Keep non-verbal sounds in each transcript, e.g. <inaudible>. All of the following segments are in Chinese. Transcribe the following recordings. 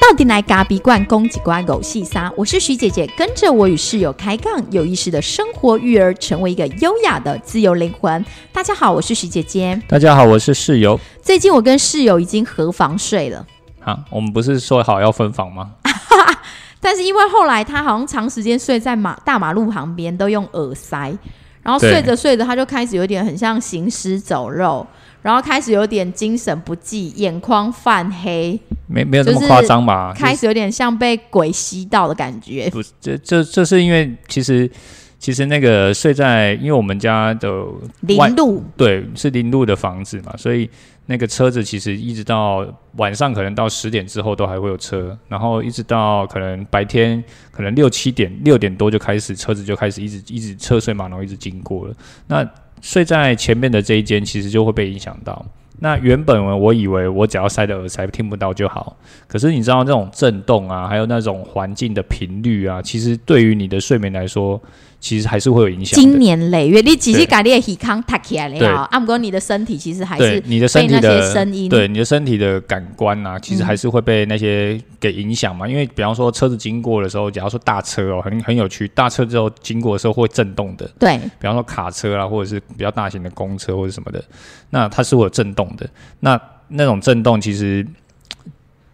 到底来咖比罐攻击罐狗细沙？我是徐姐姐，跟着我与室友开杠，有意识的生活育儿，成为一个优雅的自由灵魂。大家好，我是徐姐姐。大家好，我是室友。最近我跟室友已经合房睡了，啊，我们不是说好要分房吗？<laughs> 但是因为后来他好像长时间睡在马大马路旁边，都用耳塞，然后睡着睡着他就开始有点很像行尸走肉，然后开始有点精神不济，眼眶泛黑，没没有那么夸张吧？开始有点像被鬼吸到的感觉。不，这这这是因为其实其实那个睡在，因为我们家的外林路对是林路的房子嘛，所以那个车子其实一直到晚上可能到十点之后都还会有车，然后一直到可能白天可能六七点六点多就开始车子就开始一直一直车水马龙一直经过了。那睡在前面的这一间其实就会被影响到。那原本我以为我只要塞着耳塞听不到就好，可是你知道那种震动啊，还有那种环境的频率啊，其实对于你的睡眠来说，其实还是会有影响的。经年累月，你只是对把你的体康抬起来了啊，啊，不过你的身体其实还是对你的身体的声音对你的身体的感官啊，其实嗯还是会被那些给影响嘛。因为比方说车子经过的时候，假如说大车哦，很很有趣，大车之后经过的时候会震动的，对比方说卡车啦，或者是比较大型的公车或者什么的，那它是会有震动的。那那种震动其实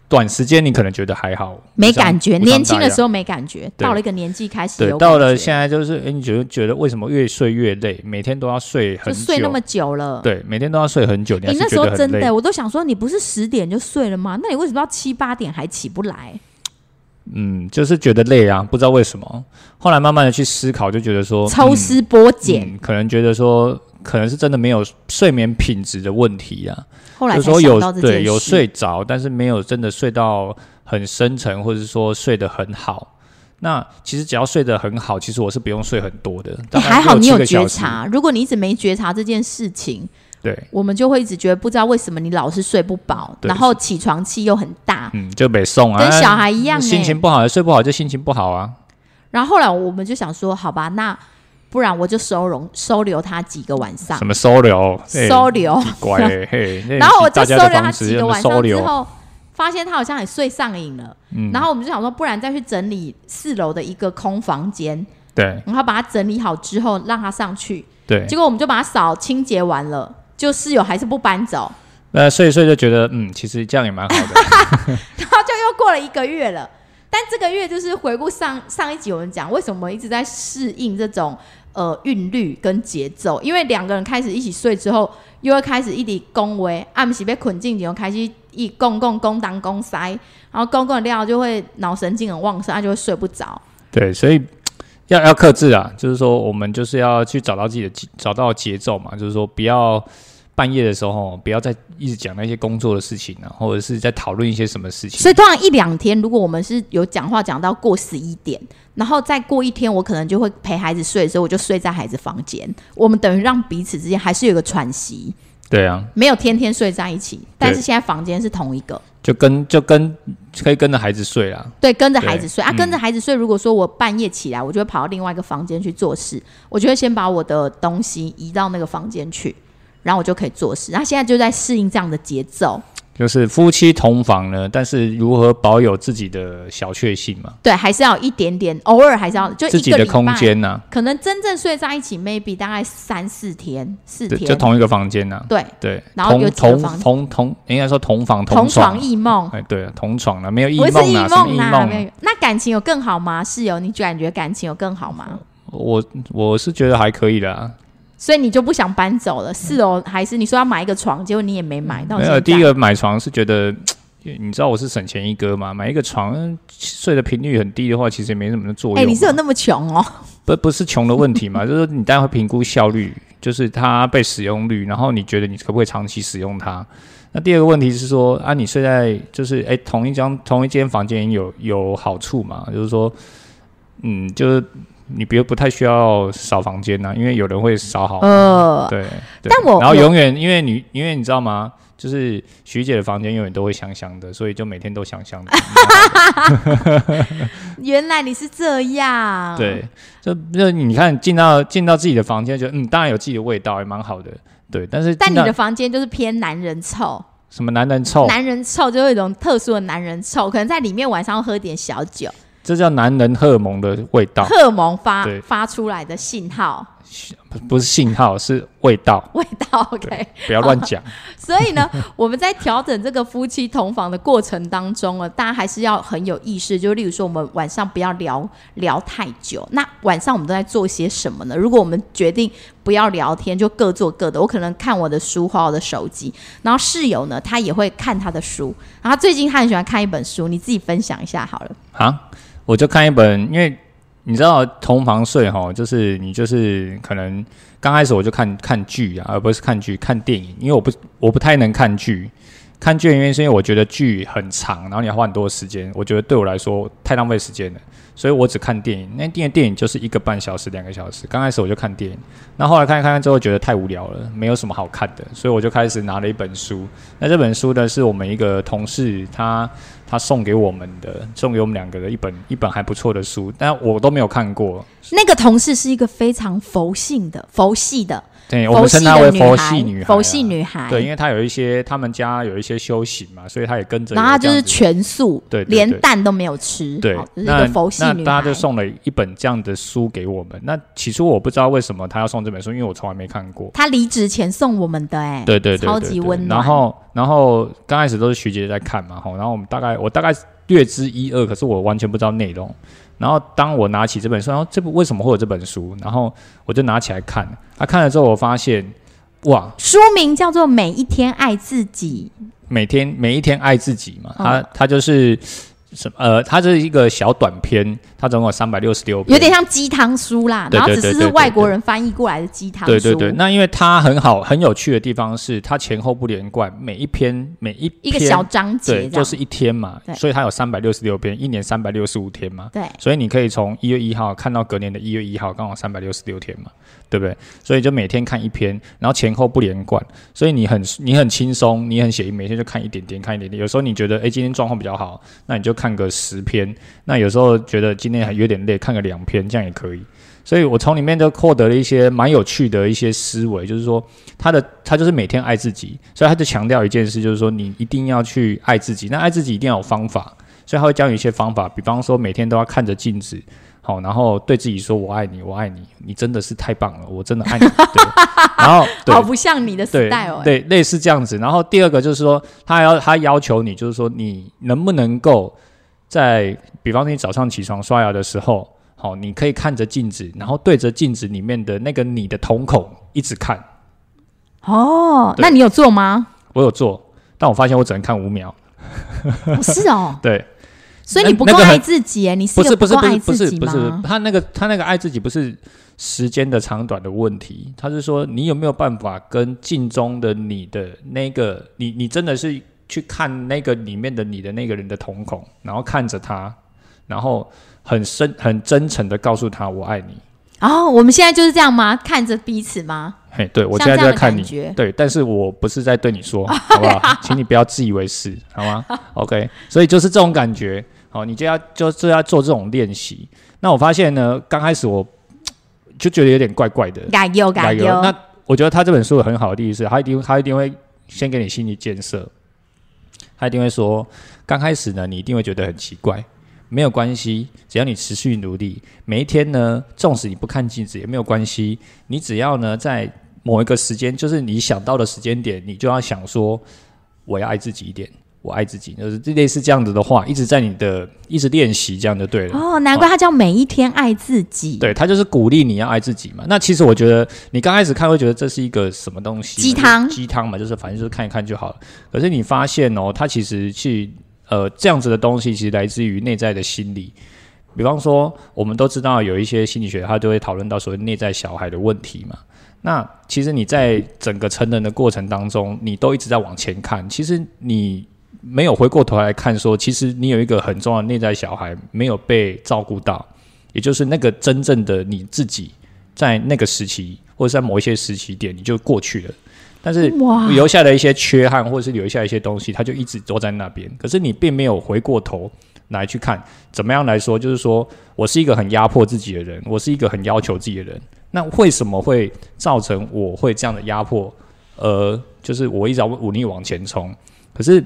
短时间你可能觉得还好，没感觉，年轻的时候。候没感觉，到了一个年纪开始对，到了现在就是，哎、你觉得觉得为什么越睡越累？每天都要睡很久，就睡那么久了。对，每天都要睡很久，你那时候真的，我都想说，你不是十点就睡了吗？那你为什么要七八点还起不来？嗯，就是觉得累啊，不知道为什么。后来慢慢的去思考，就觉得说，抽丝剥嗯茧，嗯可能觉得说，可能是真的没有睡眠品质的问题啊。后来说有。对有睡着，但是没有真的睡到很深沉，或者是说睡得很好。那其实只要睡得很好，其实我是不用睡很多的。哎大概还好你有觉。察。如果你一直没觉察这件事情，对，我们就会一直觉得不知道为什么你老是睡不饱，然后起床气又很大，嗯，就被送啊，跟小孩一样心哎、情不好，睡不好就心情不好啊。然后后来我们就想说，好吧，那不然我就收容收留他几个晚上什，么收留？嘿收留。乖欸 <laughs> 嘿，然后我就收留他几个晚上之后，发现他好像也睡上瘾了。嗯然后我们就想说，不然再去整理四楼的一个空房间，对然后把它整理好之后让他上去。对结，果我们就把它扫清洁完了，就室友还是不搬走，那睡一睡就觉得，嗯，其实这样也蛮好的。<laughs> <laughs> 然后就又过了一个月了。但这个月就是回顾上上一集我们讲，为什么一直在适应这种呃韵律跟节奏？因为两个人开始一起睡之后，又会开始一直恭维，暗时被捆进去，又开始一公共公当公塞，然后公共的料就会脑神经很旺盛，他就会睡不着。对，所以要要克制啊，就是说我们就是要去找到自己的找到节奏嘛，就是说不要半夜的时候不要再一直讲那些工作的事情啊，或者是在讨论一些什么事情。所以通常一两天，如果我们是有讲话讲到过十一点，然后再过一天，我可能就会陪孩子睡的时候，我就睡在孩子房间。我们等于让彼此之间还是有个喘息，对啊，没有天天睡在一起，但是现在房间是同一个。就跟就跟可以跟着孩子睡啦。对，跟着孩子睡啊，嗯跟着孩子睡。如果说我半夜起来，我就会跑到另外一个房间去做事，我就会先把我的东西移到那个房间去，然后我就可以做事。然后现在就在适应这样的节奏，就是夫妻同房呢，但是如何保有自己的小确幸嘛，对，还是要一点点，偶尔还是要就自己的空间呐、可能真正睡在一起，maybe 大概三四天、四，天，就同一个房间呐、对对，然后有同房同同应该说同房同床床，异梦，哎，对啊，同床了，没有异梦啊，什么异梦啦，梦？没有。那感情有更好吗？室友，你感觉感情有更好吗？我我是觉得还可以啦。所以你就不想搬走了？是哦还是你说要买一个床，结果你也没买到没有，第一个买床是觉得，<tsk> 你知道我是省钱一哥嘛，买一个床嗯睡的频率很低的话，其实也没什么作用你是有那么穷哦？不不是穷的问题嘛，<laughs> 就是你当然会评估效率，就是它被使用率，然后你觉得你可不可以长期使用它？那第二个问题是说啊，你睡在就是哎、同一张同一间房间有有好处嘛？就是说，嗯，就是你别不太需要扫房间呐、因为有人会扫好，呃，对。对但我我然后永远因为你因为你知道吗？就是徐姐的房间永远都会香香的，所以就每天都香香的。<laughs> 原来你是这样。对，就就你看进到进到自己的房间，就嗯，当然有自己的味道，也蛮好的。对，但是但你的房间就是偏男人臭，什么男人臭，男人臭就有一种特殊的男人臭，可能在里面晚上喝点小酒，这叫男人荷尔蒙的味道，荷尔蒙发对发出来的信号不不是信号，是味道，<laughs> 味道。OK，不要乱讲。<laughs> 所以呢，<laughs> 我们在调整这个夫妻同房的过程当中呢，大家还是要很有意识。就例如说，我们晚上不要聊聊太久。那晚上我们都在做些什么呢？如果我们决定不要聊天，就各做各的。我可能看我的书，划我的手机。然后室友呢，他也会看他的书。然后最近他很喜欢看一本书，你自己分享一下好了。啊，我就看一本，因为你知道同房睡哈，就是你就是可能刚开始我就看看剧啊，而不是看剧看电影，因为我不我不太能看剧。看剧的原因是因为我觉得剧很长，然后你要花很多时间，我觉得对我来说太浪费时间了，所以我只看电影。那电电影就是一个半小时、两个小时。刚开始我就看电影，那后来看一看之后觉得太无聊了，没有什么好看的，所以我就开始拿了一本书。那这本书呢，是我们一个同事他他送给我们的，送给我们两个的一本一本还不错的书，但我都没有看过。那个同事是一个非常佛性的、佛系的、对，我们称她为佛系女孩啊，佛系女孩。对，因为她有一些他们家有一些修行嘛，所以她也跟着然后她就是全素，对连蛋都没有吃，对那个佛系女孩。那大家就送了一本这样的书给我们。那起初我不知道为什么她要送这本书，因为我从来没看过。她离职前送我们的、哎，对对对超级温暖。然后然后刚开始都是徐姐在看嘛，吼，然后我们大概我大概略知一二，可是我完全不知道内容。然后当我拿起这本书，然后这部为什么会有这本书？然后我就拿起来看，啊，看了之后我发现，哇，书名叫做《每一天爱自己。每天每一天爱自己嘛，嗯它它就是呃，它这是一个小短篇，它总共有三百六十六》，篇，有点像鸡汤书啦，对然后只是外国人翻译过来的鸡汤书。对对对，那因为它很好很有趣的地方是，它前后不连贯，每一篇每一篇一个小章节对，就是一天嘛，所以它有三百六十六篇，一年三百六十五天嘛，对。所以你可以从一月一号看到隔年的一月一号，刚好三百六十六天嘛，对不对？所以就每天看一篇，然后前后不连贯，所以你很你很轻松，你很写意，每天就看一点点，看一点点。有时候你觉得诶今天状况比较好，那你就看个十篇；那有时候觉得今天还有点累，看个两篇，这样也可以。所以我从里面就获得了一些蛮有趣的一些思维，就是说他的他就是每天爱自己，所以他就强调一件事，就是说你一定要去爱自己。那爱自己一定要有方法，所以他会教你一些方法，比方说每天都要看着镜子，好，然后对自己说“我爱你，我爱你，你真的是太棒了，我真的爱你”。对，然后 <laughs> 对好不像你的对 style 哎、对，类似这样子。然后第二个就是说，他要他要求你，就是说你能不能够在，比方说你早上起床刷牙的时候，好，你可以看着镜子，然后对着镜子里面的那个你的瞳孔一直看。哦，那你有做吗？我有做，但我发现我只能看五秒。哦是哦，<laughs> 对，所以你不够爱自己哎，你是不是不是不是不是不是？他那个他那个爱自己不是时间的长短的问题，他是说你有没有办法跟镜中的你的那个你你真的是去看那个里面的你的那个人的瞳孔，然后看着他，然后很深很真诚的告诉他我爱你。哦，我们现在就是这样吗？看着彼此吗？嘿，对我现在就在看你，对，但是我不是在对你说，<laughs> 好不好？请你不要自以为是，好吗？OK，所以就是这种感觉，好，你就要就是要做这种练习。那我发现呢，刚开始我就觉得有点怪怪的，改优改有优，那我觉得他这本书有很好的地方是，他一定他一定会先给你心理建设，他一定会说，刚开始呢，你一定会觉得很奇怪，没有关系，只要你持续努力，每一天呢，纵使你不看镜子也没有关系，你只要呢在某一个时间，就是你想到的时间点，你就要想说，我要爱自己一点。我爱自己，就是类似这样子的话，一直在你的一直练习，这样就对了。哦，难怪他叫每一天爱自己。对他就是鼓励你要爱自己嘛。那其实我觉得你刚开始看会觉得这是一个什么东西？鸡汤鸡汤嘛，就是反正就是看一看就好了。可是你发现哦，它其实去呃这样子的东西，其实来自于内在的心理。比方说，我们都知道有一些心理学，它就会讨论到所谓内在小孩的问题嘛。那其实你在整个成人的过程当中，你都一直在往前看，其实你没有回过头来看说，其实你有一个很重要的内在小孩没有被照顾到，也就是那个真正的你自己，在那个时期或者在某一些时期点你就过去了，但是哇留下的一些缺憾或者是留下一些东西，它就一直都在那边，可是你并没有回过头来去看，怎么样来说，就是说我是一个很压迫自己的人，我是一个很要求自己的人，那为什么会造成我会这样的压迫？呃，就是我一直要努力往前冲。可是，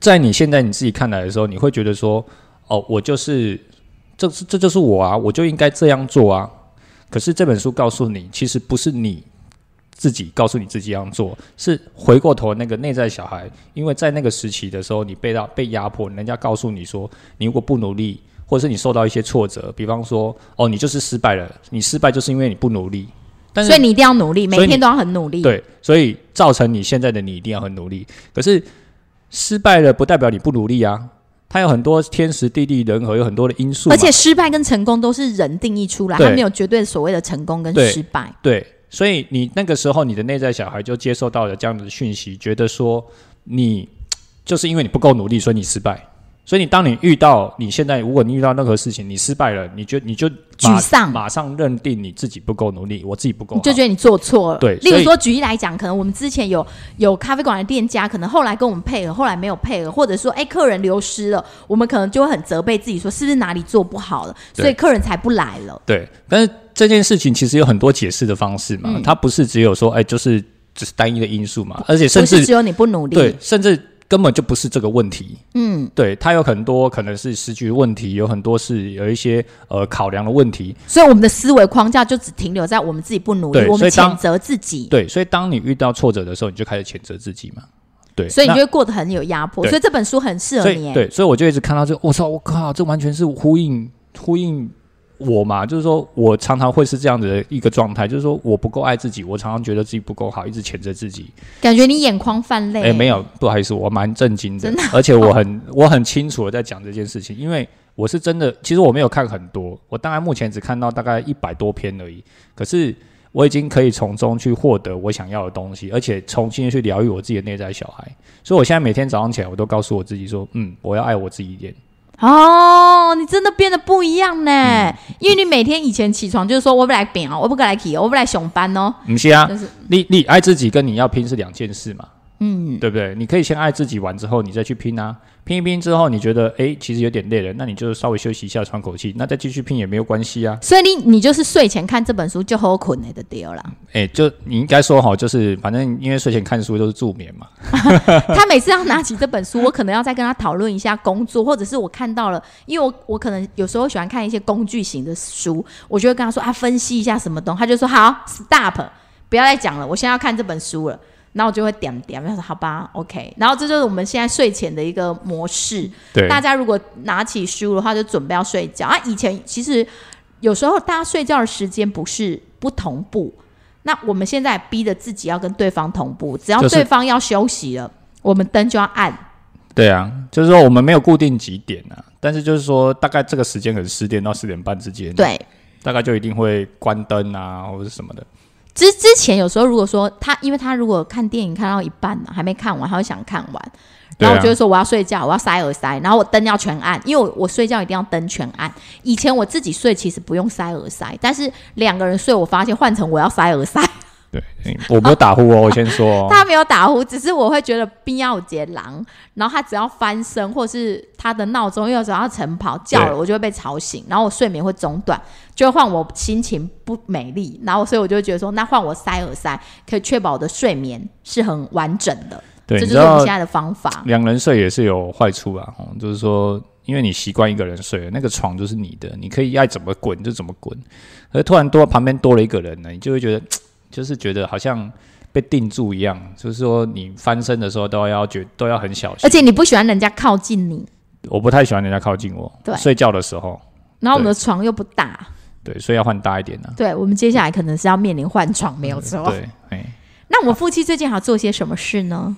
在你现在你自己看来的时候，你会觉得说，哦，我就是这这就是我啊，我就应该这样做啊。可是这本书告诉你，其实不是你自己告诉你自己这样做，是回过头那个内在小孩，因为在那个时期的时候，你被到被压迫，人家告诉你说，你如果不努力，或者是你受到一些挫折，比方说，哦，你就是失败了，你失败就是因为你不努力。但是所以你一定要努力，每天都要很努力。，对，所以造成你现在的你一定要很努力。可是失败了不代表你不努力啊，它有很多天时地利人和，有很多的因素。而且失败跟成功都是人定义出来，对它没有绝对所谓的成功跟失败。对，所以你那个时候你的内在小孩就接受到了这样的讯息，觉得说你就是因为你不够努力，所以你失败。所以你当你遇到你现在，如果你遇到任何事情，你失败了，你就你就马沮丧。马上认定你自己不够努力，我自己不够就觉得你做错了。对例如说举例来讲，可能我们之前有有咖啡馆的店家，可能后来跟我们配合，后来没有配合，或者说哎客人流失了，我们可能就会很责备自己，说是不是哪里做不好了，所以客人才不来了。对，但是这件事情其实有很多解释的方式嘛，嗯。它不是只有说，哎，就是只是单一的因素嘛，而且甚至只有你不努力，对，甚至根本就不是这个问题。嗯，对，它有很多可能是时局问题，有很多是有一些呃考量的问题。所以我们的思维框架就只停留在我们自己不努力，我们谴责自己，对，所以当你遇到挫折的时候，你就开始谴责自己嘛。对，所以你就会过得很有压迫。所以这本书很适合你对，所以我就一直看到这个，我操，我靠，这完全是呼应呼应我嘛，就是说我常常会是这样子的一个状态，就是说我不够爱自己，我常常觉得自己不够好，一直谴责自己。感觉你眼眶泛泪。哎、没有，不好意思，我蛮震惊的，真的而且我很我很清楚的在讲这件事情，因为我是真的，其实我没有看很多，我当然目前只看到大概一百多篇而已，可是我已经可以从中去获得我想要的东西，而且重新去疗愈我自己的内在小孩，所以我现在每天早上起来，我都告诉我自己说，嗯，我要爱我自己一点，哦，你真的变得不一样呢，嗯。因为你每天以前起床就是说我不来变哦，我不来起，我不来上班哦，不是啊，就是。你你爱自己跟你要拼是两件事嘛，嗯，对不对？你可以先爱自己完之后，你再去拼啊。拼一拼之后，你觉得哎其实有点累了，那你就稍微休息一下，喘口气，那再继续拼也没有关系啊。所以你你就是睡前看这本书就好困的丢了。哎，就你应该说好，就是反正因为睡前看书都是助眠嘛。<laughs> 他每次要拿起这本书，我可能要再跟他讨论一下工作，或者是我看到了，因为我我可能有时候喜欢看一些工具型的书，我就会跟他说啊，分析一下什么东西，他就说好，stop，不要再讲了，我现在要看这本书了。然后我就会点点，他说好吧，OK。然后这就是我们现在睡前的一个模式。对，大家如果拿起书的话，就准备要睡觉啊。以前其实有时候大家睡觉的时间不是不同步，那我们现在逼着自己要跟对方同步，只要就是对方要休息了，我们灯就要暗。对啊，就是说我们没有固定几点啊，但是就是说大概这个时间可能十点到十点半之间，，对，大概就一定会关灯啊或者是什么的。之之前有时候如果说他，因为他如果看电影看到一半呢，还没看完，他会想看完，然后我就会说我要睡觉，我要塞耳塞，然后我灯要全暗，因为我我睡觉一定要灯全暗。以前我自己睡其实不用塞耳塞，但是两个人睡，我发现换成我要塞耳塞。对，嗯我没有打呼哦，我先说哦。他没有打呼，只是我会觉得必要有节狼，然后他只要翻身，或是他的闹钟又只要晨跑叫了，我就会被吵醒，然后我睡眠会中断，就会换我心情不美丽，然后所以我就会觉得说，那换我塞耳塞，可以确保我的睡眠是很完整的，对，这就是我们现在的方法。两人睡也是有坏处啊，哦，就是说，因为你习惯一个人睡了，那个床就是你的，你可以爱怎么滚就怎么滚。而突然多旁边多了一个人呢，你就会觉得，就是觉得好像被定住一样，就是说你翻身的时候都要觉都要很小心。而且你不喜欢人家靠近你，我不太喜欢人家靠近我，对睡觉的时候，然后我们的床又不大，对，所以要换大一点呢、对我们接下来可能是要面临换床，没有错。对，哎，那我们夫妻最近还要做些什么事呢？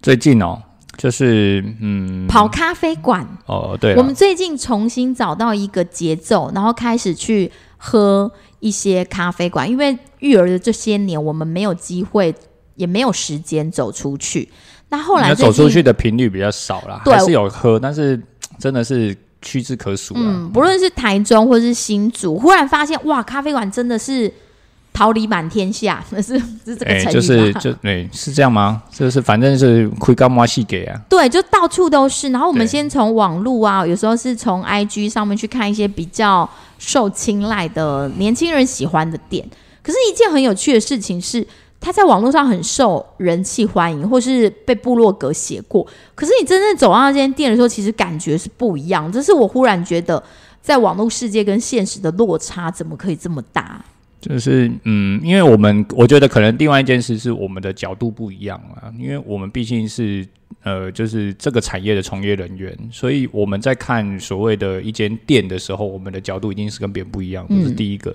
最近哦，就是嗯，跑咖啡馆。哦，对我们，最近重新找到一个节奏，然后开始去喝一些咖啡馆，因为育儿的这些年，我们没有机会，也没有时间走出去。那后来走出去的频率比较少啦，对还是有喝，但是真的是屈指可数啊。嗯，不论是台中或是新竹，忽然发现哇，咖啡馆真的是桃李满天下，那 <laughs> 是是这个哎、成语吧？就是就对，是这样吗？就是反正是亏干妈戏给啊，对，就到处都是。然后我们先从网络啊，有时候是从 IG 上面去看一些比较受青睐的年轻人喜欢的店。可是，一件很有趣的事情是，他在网络上很受人气欢迎，或是被部落格写过。可是你真正走到那间店的时候，其实感觉是不一样。这是我忽然觉得，在网络世界跟现实的落差怎么可以这么大？就是嗯，因为我们我觉得可能另外一件事是我们的角度不一样啊，因为我们毕竟是呃，就是这个产业的从业人员，所以我们在看所谓的一间店的时候，我们的角度一定是跟别人不一样，这是第一个。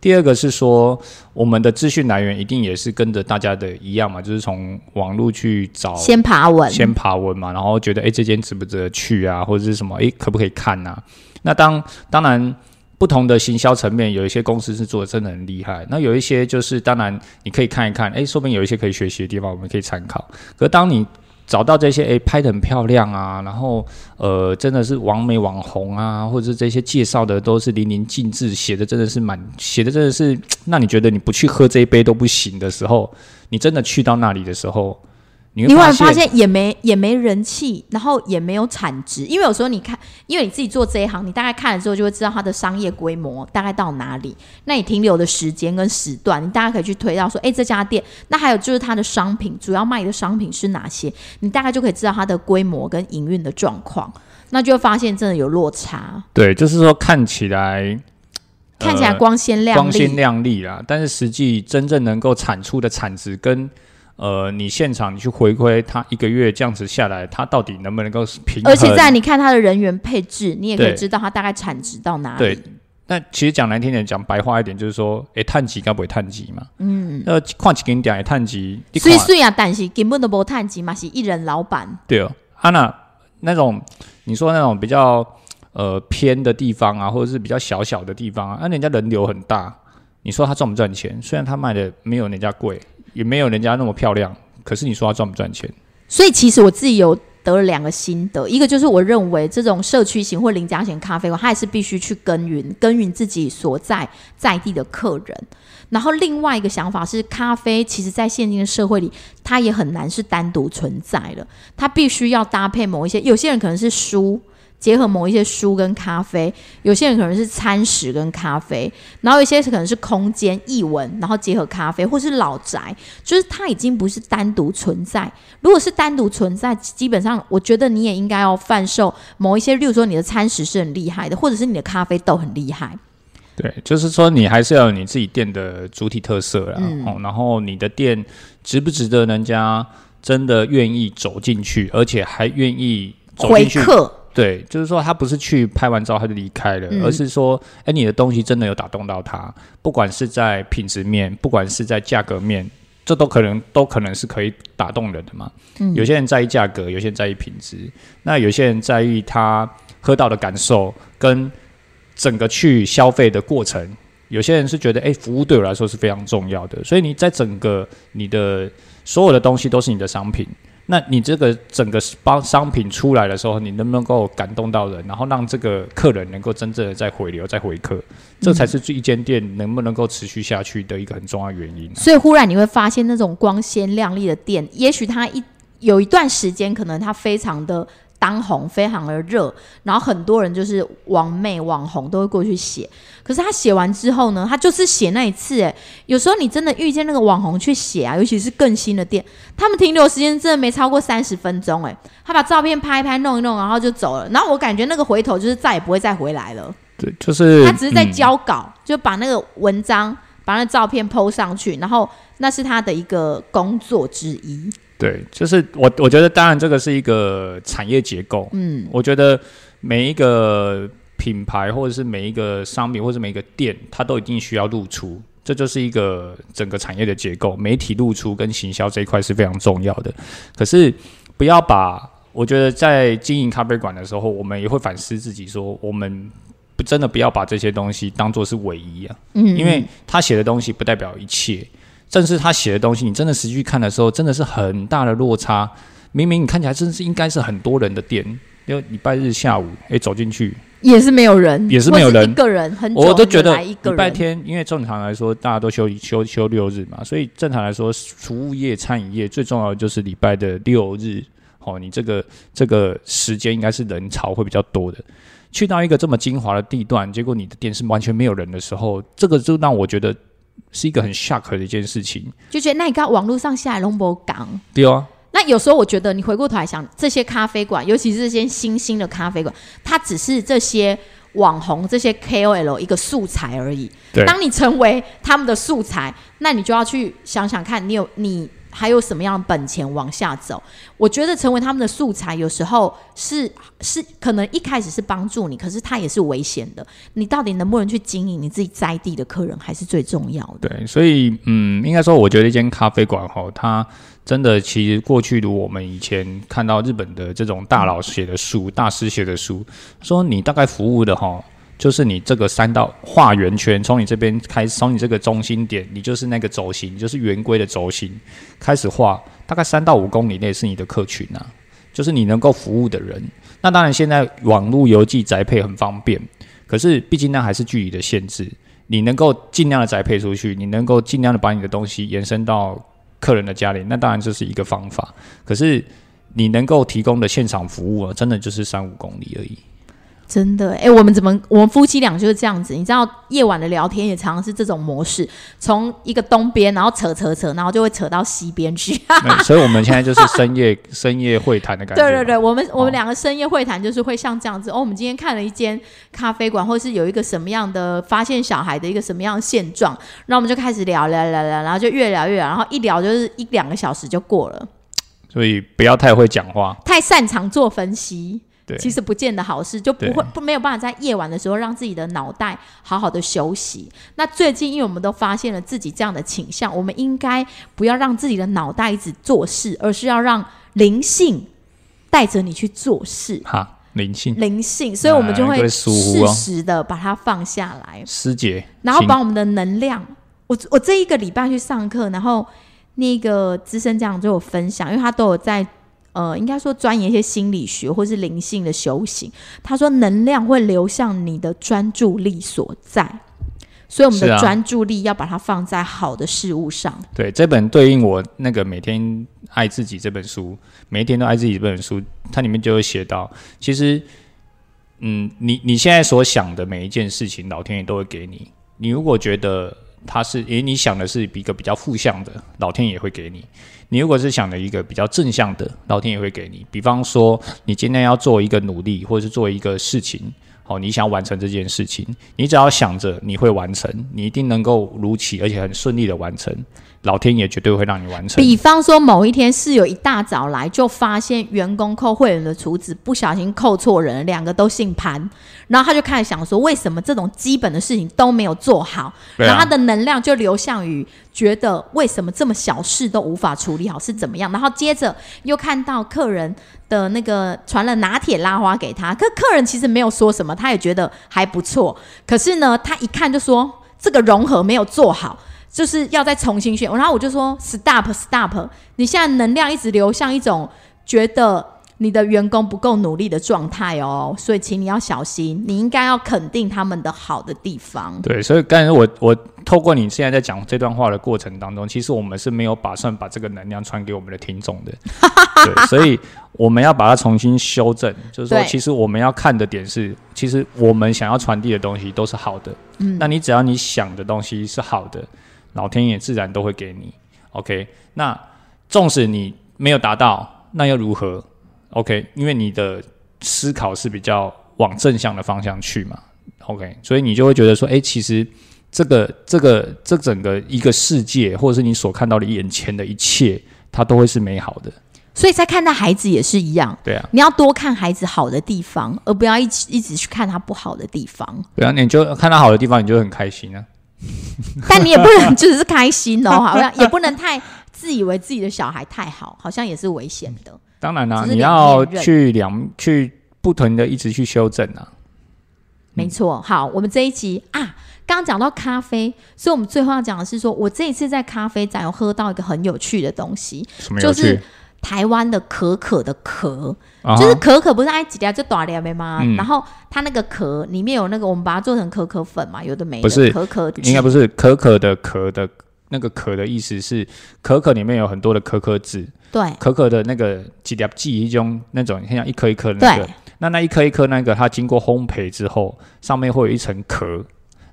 第二个是说，我们的资讯来源一定也是跟着大家的一样嘛，就是从网络去找，先爬文，先爬文嘛，然后觉得哎，这间值不值得去啊，或者是什么哎，可不可以看呐？那当当然。不同的行销层面，有一些公司是做的真的很厉害。那有一些就是，当然你可以看一看，哎，说不定有一些可以学习的地方，我们可以参考。可当你找到这些，哎，拍的很漂亮啊，然后呃，真的是网美网红啊，或者是这些介绍的都是淋漓尽致，写的真的是蛮，写的真的是，那你觉得你不去喝这一杯都不行的时候，你真的去到那里的时候。你会发现也没也没人气，然后也没有产值，因为有时候你看，因为你自己做这一行，你大概看了之后就会知道它的商业规模大概到哪里。那你停留的时间跟时段，你大概可以去推到说，哎，这家店，那还有就是它的商品主要卖的商品是哪些，你大概就可以知道它的规模跟营运的状况，那就会发现真的有落差。对，就是说看起来看起来光鲜亮丽，光鲜亮丽啦，但是实际真正能够产出的产值跟。呃，你现场你去回归他一个月这样子下来，他到底能不能够平衡？而且在你看他的人员配置，你也可以知道他大概产值到哪里。对，那其实讲难听点，讲白话一点，就是说，哎，碳级该不会碳级嘛？嗯，那矿起给你讲，哎，碳级，所以虽然但是根本都不碳级嘛，是一人老板。对哦，安娜那种你说那种比较呃偏的地方啊，或者是比较小小的地方啊，那人家人流很大，你说他赚不赚钱？虽然他卖的没有人家贵。也没有人家那么漂亮，可是你说他赚不赚钱？所以其实我自己有得了两个心得，一个就是我认为这种社区型或零价钱咖啡馆，它还是必须去耕耘耕耘自己所在在地的客人。然后另外一个想法是，咖啡其实在现今的社会里，它也很难是单独存在的，它必须要搭配某一些，有些人可能是书。结合某一些书跟咖啡，有些人可能是餐食跟咖啡，然后有些可能是空间译文，然后结合咖啡，或是老宅，就是它已经不是单独存在。如果是单独存在，基本上我觉得你也应该要贩售某一些，例如说你的餐食是很厉害的，或者是你的咖啡豆很厉害。对，就是说你还是要有你自己店的主体特色啦，哦，然后你的店值不值得人家真的愿意走进去，而且还愿意回客。对，就是说他不是去拍完照他就离开了，而是说，哎，你的东西真的有打动到他，不管是在品质面，不管是在价格面，这都可能都可能是可以打动人的嘛。嗯，有些人在意价格，有些人在意品质，那有些人在意他喝到的感受跟整个去消费的过程，有些人是觉得，哎，服务对我来说是非常重要的，所以你在整个你的所有的东西都是你的商品。那你这个整个帮商品出来的时候，你能不能够感动到人，然后让这个客人能够真正的再回流、再回客，这才是这一间店能不能够持续下去的一个很重要原因。所以忽然你会发现，那种光鲜亮丽的店，也许它一有一段时间，可能它非常的。当红非常的热，然后很多人就是网妹网红都会过去写。可是他写完之后呢，他就是写那一次。哎，有时候你真的遇见那个网红去写啊，尤其是更新的店，他们停留时间真的没超过三十分钟。哎，他把照片拍一拍弄一弄，然后就走了。然后我感觉那个回头就是再也不会再回来了。对，就是他只是在交稿，就把那个文章把那照片 PO 上去，然后那是他的一个工作之一。对，就是我，我觉得当然这个是一个产业结构。嗯，我觉得每一个品牌或者是每一个商品或者每一个店，它都一定需要露出，这就是一个整个产业的结构。媒体露出跟行销这一块是非常重要的。可是不要把，我觉得在经营咖啡馆的时候，我们也会反思自己，说我们不真的不要把这些东西当做是唯一啊。嗯，因为他写的东西不代表一切。正是他写的东西，你真的实际去看的时候，真的是很大的落差。明明你看起来真是应该是很多人的店，因为礼拜日下午哎走进去也是没有人，也是没有人，一个人很我都觉得礼拜天，因为正常来说大家都休休休六日嘛，所以正常来说，服务业、餐饮业最重要的就是礼拜的六日。哦，你这个这个时间应该是人潮会比较多的。去到一个这么精华的地段，结果你的店是完全没有人的时候，这个就让我觉得。是一个很 shock 的一件事情。就觉得那你看网络上下来龙博港。对啊，那有时候我觉得，你回过头来想，这些咖啡馆，尤其是这些新兴的咖啡馆，它只是这些网红、这些 KOL 一个素材而已。对，当你成为他们的素材，那你就要去想想看，你有你还有什么样的本钱往下走。我觉得成为他们的素材，有时候是是可能一开始是帮助你，可是它也是危险的。你到底能不能去经营你自己在地的客人，还是最重要的。对，所以嗯，应该说，我觉得一间咖啡馆哈，它真的其实过去如我们以前看到日本的这种大佬写的书、大师写的书，说你大概服务的哈。就是你这个三道画圆圈，从你这边开始，从你这个中心点，你就是那个轴心，就是圆规的轴心，开始画，大概三到五公里内是你的客群啊，就是你能够服务的人。那当然，现在网络邮寄宅配很方便，可是毕竟那还是距离的限制。你能够尽量的宅配出去，你能够尽量的把你的东西延伸到客人的家里，那当然这是一个方法。可是你能够提供的现场服务啊，真的就是三五公里而已。真的，哎，我们怎么，我们夫妻俩就是这样子？你知道，夜晚的聊天也常常是这种模式，从一个东边，然后扯扯扯，然后就会扯到西边去。所以，我们现在就是深夜 <laughs> 深夜会谈的感觉。对对对，我们我们两个深夜会谈就是会像这样子。哦，我们今天看了一间咖啡馆，或是有一个什么样的发现小孩的一个什么样的现状，然后我们就开始聊聊聊聊，然后就越聊越聊，然后一聊就是一两个小时就过了。所以不要太会讲话，太擅长做分析。其实不见得好事，就不会不没有办法在夜晚的时候让自己的脑袋好好的休息。那最近，因为我们都发现了自己这样的倾向，我们应该不要让自己的脑袋一直做事，而是要让灵性带着你去做事。哈，灵性，灵性，所以我们就会适时的把它放下来，师姐，然后把我们的能量。我我这一个礼拜去上课，然后那个资深家长就有分享，因为他都有在。呃，应该说钻研一些心理学或是灵性的修行。他说，能量会流向你的专注力所在，所以我们的专注力要把它放在好的事物上。对，这本对应我那个每天爱自己这本书，每一天都爱自己这本书，它里面就会写到，其实，嗯，你你现在所想的每一件事情，老天爷都会给你。你如果觉得它是，诶，你想的是一个比较负向的，老天爷会给你。你如果是想的一个比较正向的，老天也会给你。比方说，你今天要做一个努力，或者是做一个事情，好，你想完成这件事情，你只要想着你会完成，你一定能够如期而且很顺利的完成。老天爷绝对会让你完成。比方说，某一天室友一大早来，就发现员工扣会员的厨子不小心扣错人，两个都姓潘，然后他就开始想说，为什么这种基本的事情都没有做好？然后他的能量就流向于觉得为什么这么小事都无法处理好是怎么样？然后接着又看到客人的那个传了拿铁拉花给他，可客人其实没有说什么，他也觉得还不错。可是呢，他一看就说这个融合没有做好。就是要再重新选，然后我就说 stop stop，你现在能量一直流向一种觉得你的员工不够努力的状态哦，所以请你要小心，你应该要肯定他们的好的地方。对，所以刚才我我透过你现在在讲这段话的过程当中，其实我们是没有打算把这个能量传给我们的听众的，<laughs> 对，所以我们要把它重新修正，就是说，其实我们要看的点是，其实我们想要传递的东西都是好的，嗯，那你只要你想的东西是好的。老天爷自然都会给你，OK。那纵使你没有达到，那又如何？OK，因为你的思考是比较往正向的方向去嘛，OK。所以你就会觉得说，哎，其实这个、这个、这整个一个世界，或者是你所看到的眼前的一切，它都会是美好的。所以在看待孩子也是一样，对啊，你要多看孩子好的地方，而不要一直一直去看他不好的地方。对啊，你就看他好的地方，你就很开心啊。<laughs> 但你也不能只是开心哦，<laughs> 好像也不能太自以为自己的小孩太好，好像也是危险的。当然啦，你要去两去不同的一直去修正啊。没错，好，我们这一集啊，刚刚讲到咖啡，所以我们最后要讲的是说，我这一次在咖啡展有喝到一个很有趣的东西，就是。台湾的可可的壳，就是可可不是爱几条就短条的吗？然后它那个壳里面有那个，我们把它做成可可粉嘛，有的没的。不是可可，应该不是可可的壳的那个壳的意思是可可里面有很多的可可籽。对，可可的那个几条记忆中那种，像一颗一颗的那个，那那一颗一颗那个，它经过烘焙之后，上面会有一层壳，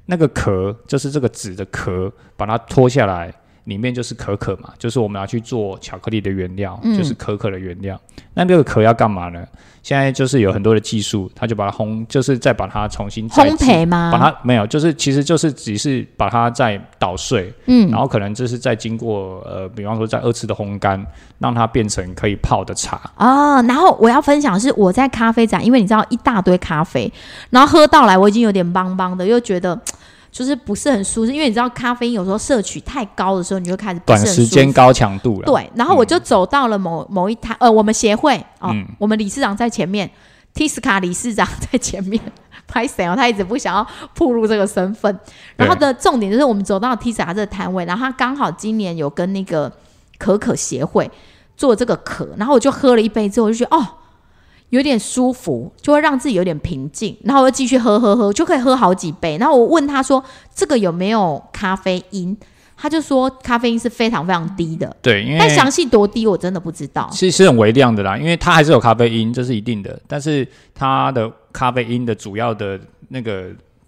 那个壳就是这个纸的壳，把它脱下来，里面就是可可嘛，就是我们拿去做巧克力的原料，嗯就是可可的原料。那这个壳要干嘛呢？现在就是有很多的技术，它就把它烘，就是再把它重新烘焙吗？把它没有，就是其实就是只是把它再捣碎，嗯然后可能就是再经过呃，比方说再二次的烘干，让它变成可以泡的茶。哦，然后我要分享的是我在咖啡展，因为你知道一大堆咖啡，然后喝到来我已经有点邦邦的，又觉得就是不是很舒适，因为你知道咖啡因有时候摄取太高的时候，你就开始短时间高强度了。对，然后我就走到了某、某一台，呃，我们协会哦，嗯我们理事长在前面，Tisca 理事长在前面，拍谁哦？他一直不想要暴露这个身份。然后的重点就是我们走到 Tisca 这个摊位，然后他刚好今年有跟那个可可协会做这个可，然后我就喝了一杯之后，我就觉得哦。有点舒服，就会让自己有点平静，然后我就继续喝喝喝，就可以喝好几杯。然后我问他说：“这个有没有咖啡因？”他就说咖啡因是非常非常低的，对，因为但详细多低我真的不知道。是是很微量的啦，因为它还是有咖啡因，这是一定的。但是它的咖啡因的主要的那个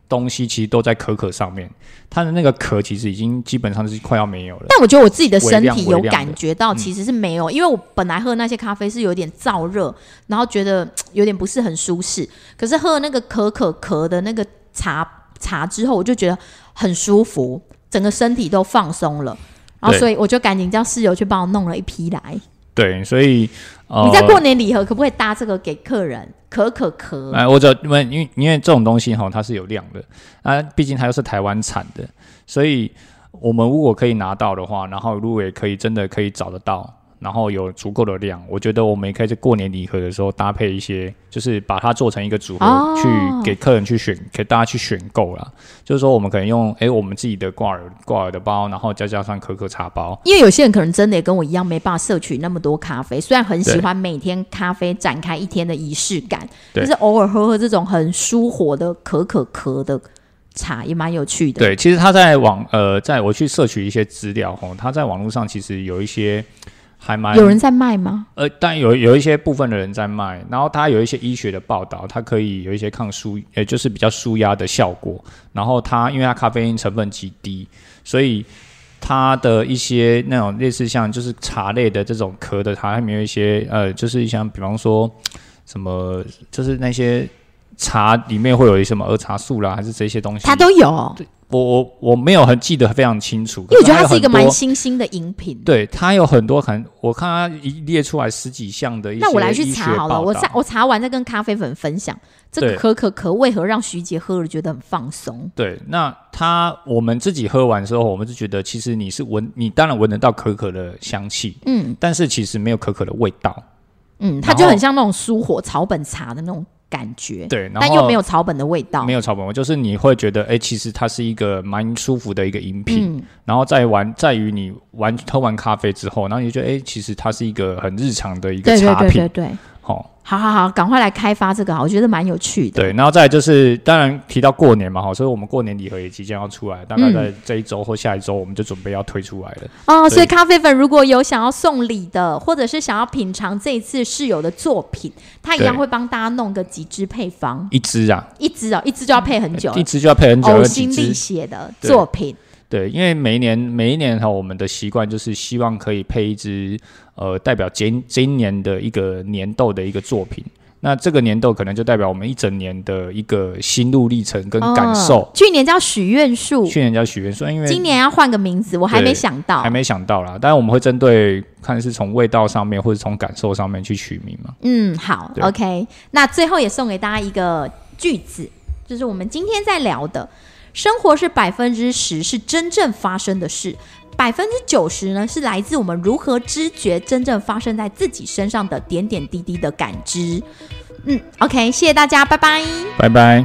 东西，其实都在可可上面。它的那个壳其实已经基本上是快要没有了。但我觉得我自己的身体有感觉到其实是没有，因为我本来喝那些咖啡是有点燥热，然后觉得有点不是很舒适。可是喝了那个可可壳的那个茶茶之后，我就觉得很舒服，整个身体都放松了。然后所以我就赶紧叫室友去帮我弄了一批来。对，所以呃，你在过年礼盒可不可以搭这个给客人？可可可，哎，我只因为因为因为这种东西哈，它是有量的啊，毕竟它又是台湾产的，所以我们如果可以拿到的话，然后如果也可以真的可以找得到，然后有足够的量，我觉得我们也可以在过年礼盒的时候搭配一些，就是把它做成一个组合，哦去给客人去选，给大家去选购啦。就是说，我们可能用哎我们自己的挂耳挂耳的包，然后再加上可可茶包，因为有些人可能真的也跟我一样没办法摄取那么多咖啡，虽然很喜对欢每天咖啡展开一天的仪式感，对但是偶尔喝喝这种很舒活的可可壳的茶也蛮有趣的。对，其实他在网呃，在我去摄取一些资料吼，他在网络上其实有一些还蛮有人在卖吗？呃，但有有一些部分的人在卖，然后它有一些医学的报道，它可以有一些抗舒，也就是比较舒压的效果。然后它因为它咖啡因成分极低，所以它的一些那种类似像就是茶类的这种壳的，它里面有一些呃，就是像比方说什么，就是那些茶里面会有一些什么儿茶素啦，还是这些东西，它都有，哦我我我没有很记得非常清楚，因为我觉得它是一个蛮新兴的饮品。对，它有很多可能，我看它一列出来十几项的一些那我来去查好了，我查我查完再跟咖啡粉分享这个可可可为何让徐杰喝了觉得很放松。对，那他我们自己喝完之后，我们就觉得其实你是闻，你当然闻得到可可的香气，嗯但是其实没有可可的味道。嗯，它就很像那种舒火草本茶的那种感觉，对，然后但又没有草本的味道。没有草本味，就是你会觉得，哎、其实它是一个蛮舒服的一个饮品。嗯，然后再完，在于你完喝完咖啡之后，然后你就觉得，哎、其实它是一个很日常的一个茶品。对对对。好，好好好，赶快来开发这个好，我觉得蛮有趣的。对，然后再来就是，当然提到过年嘛，哈，所以我们过年礼盒也即将要出来，大概嗯。在这一周或下一周，我们就准备要推出来了。哦，所以咖啡粉如果有想要送礼的，或者是想要品尝这一次室友的作品，他一样对。会帮大家弄个几支配方，一支啊，一支哦，一支就要配很久一，支就要配很久，呕心沥血的作品。对，因为每一年每一年哈，我们的习惯就是希望可以配一支呃代表今今年的一个年度的一个作品。那这个年度可能就代表我们一整年的一个心路历程跟感受。哦去年叫许愿树，去年叫许愿树，因为今年要换个名字，我还没想到还。没想到啦，但是我们会针对看是从味道上面或者从感受上面去取名嘛。嗯，好，OK。那最后也送给大家一个句子，就是我们今天在聊的，生活是百分之十，是真正发生的事。百分之九十呢，是来自我们如何知觉真正发生在自己身上的点点滴滴的感知。嗯，OK，谢谢大家，拜拜，拜拜。